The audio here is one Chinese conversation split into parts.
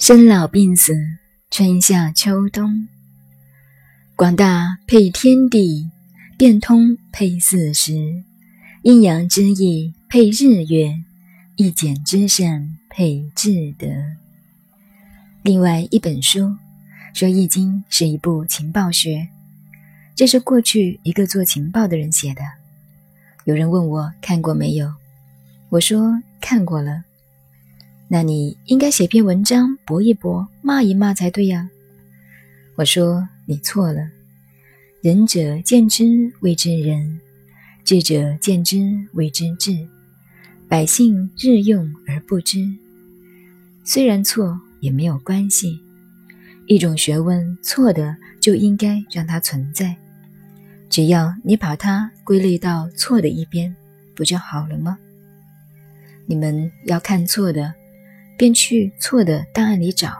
生老病死，春夏秋冬，广大配天地，变通配四时，阴阳之意配日月，一简之善配至德。另外一本书说，《易经》是一部情报学，这是过去一个做情报的人写的。有人问我看过没有，我说看过了。那你应该写篇文章驳一驳，骂一骂才对呀。我说你错了，仁者见之谓之仁，智者见之谓之智，百姓日用而不知。虽然错也没有关系，一种学问错的就应该让它存在，只要你把它归类到错的一边，不就好了吗？你们要看错的。便去错的档案里找，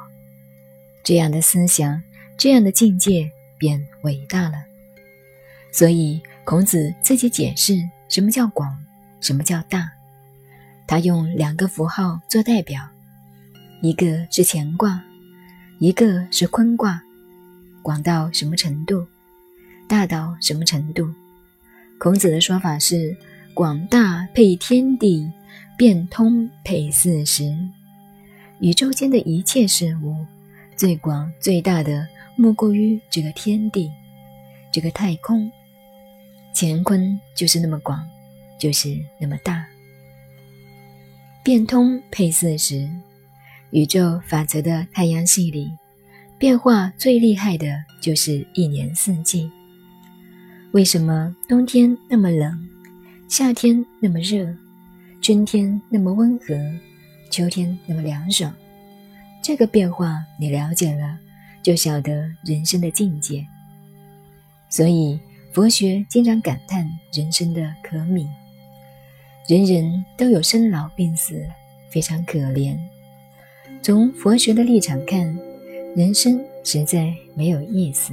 这样的思想，这样的境界便伟大了。所以孔子自己解释什么叫广，什么叫大。他用两个符号做代表，一个是乾卦，一个是坤卦。广到什么程度？大到什么程度？孔子的说法是：广大配天地，变通配四时。宇宙间的一切事物，最广最大的莫过于这个天地，这个太空。乾坤就是那么广，就是那么大。变通配四时，宇宙法则的太阳系里，变化最厉害的就是一年四季。为什么冬天那么冷，夏天那么热，春天那么温和？秋天那么凉爽，这个变化你了解了，就晓得人生的境界。所以佛学经常感叹人生的可悯，人人都有生老病死，非常可怜。从佛学的立场看，人生实在没有意思。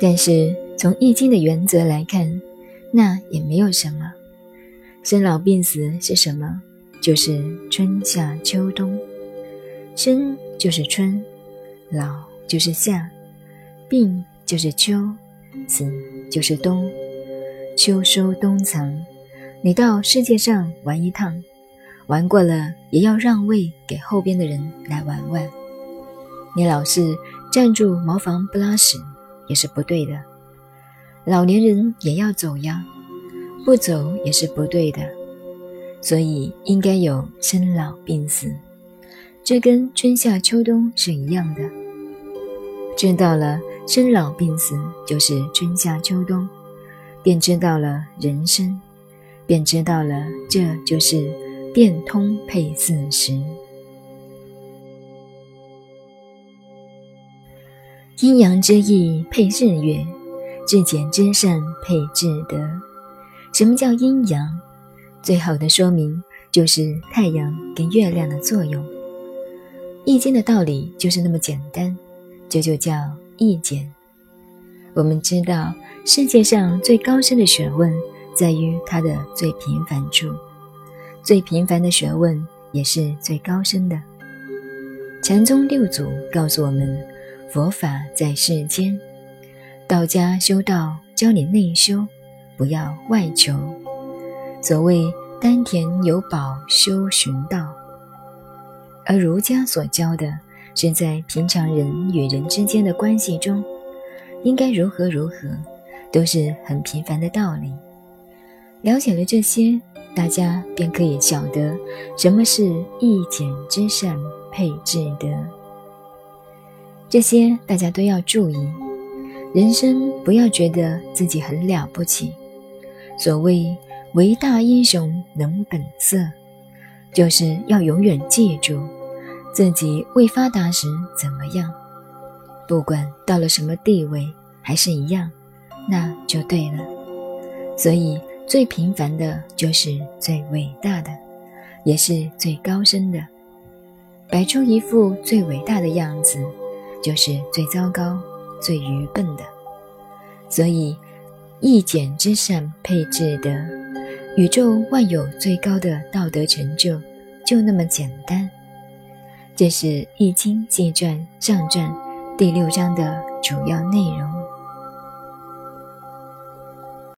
但是从易经的原则来看，那也没有什么，生老病死是什么？就是春夏秋冬。生就是春，老就是夏，病就是秋，死就是冬。秋收冬藏，你到世界上玩一趟，玩过了也要让位给后边的人来玩玩。你老是站住茅房不拉屎，也是不对的。老年人也要走呀，不走也是不对的，所以应该有生老病死，这跟春夏秋冬是一样的。知道了生老病死就是春夏秋冬，便知道了人生，便知道了这就是变通配四时，阴阳之意配日月。至简至善配至德。什么叫阴阳？最好的说明就是太阳跟月亮的作用。易经的道理就是那么简单，这就叫易简。我们知道，世界上最高深的学问在于它的最平凡处，最平凡的学问也是最高深的。禅宗六祖告诉我们，佛法在世间。道家修道，教你内修，不要外求。所谓丹田有宝，修寻道。而儒家所教的，是在平常人与人之间的关系中，应该如何如何，都是很平凡的道理。了解了这些，大家便可以晓得什么是一简之善配智德。这些大家都要注意。人生不要觉得自己很了不起。所谓唯大英雄能本色，就是要永远记住自己未发达时怎么样，不管到了什么地位还是一样，那就对了。所以最平凡的就是最伟大的，也是最高深的。摆出一副最伟大的样子，就是最糟糕。最愚笨的，所以一简之善配至德，宇宙万有最高的道德成就，就那么简单。这是《易经》纪传上传第六章的主要内容。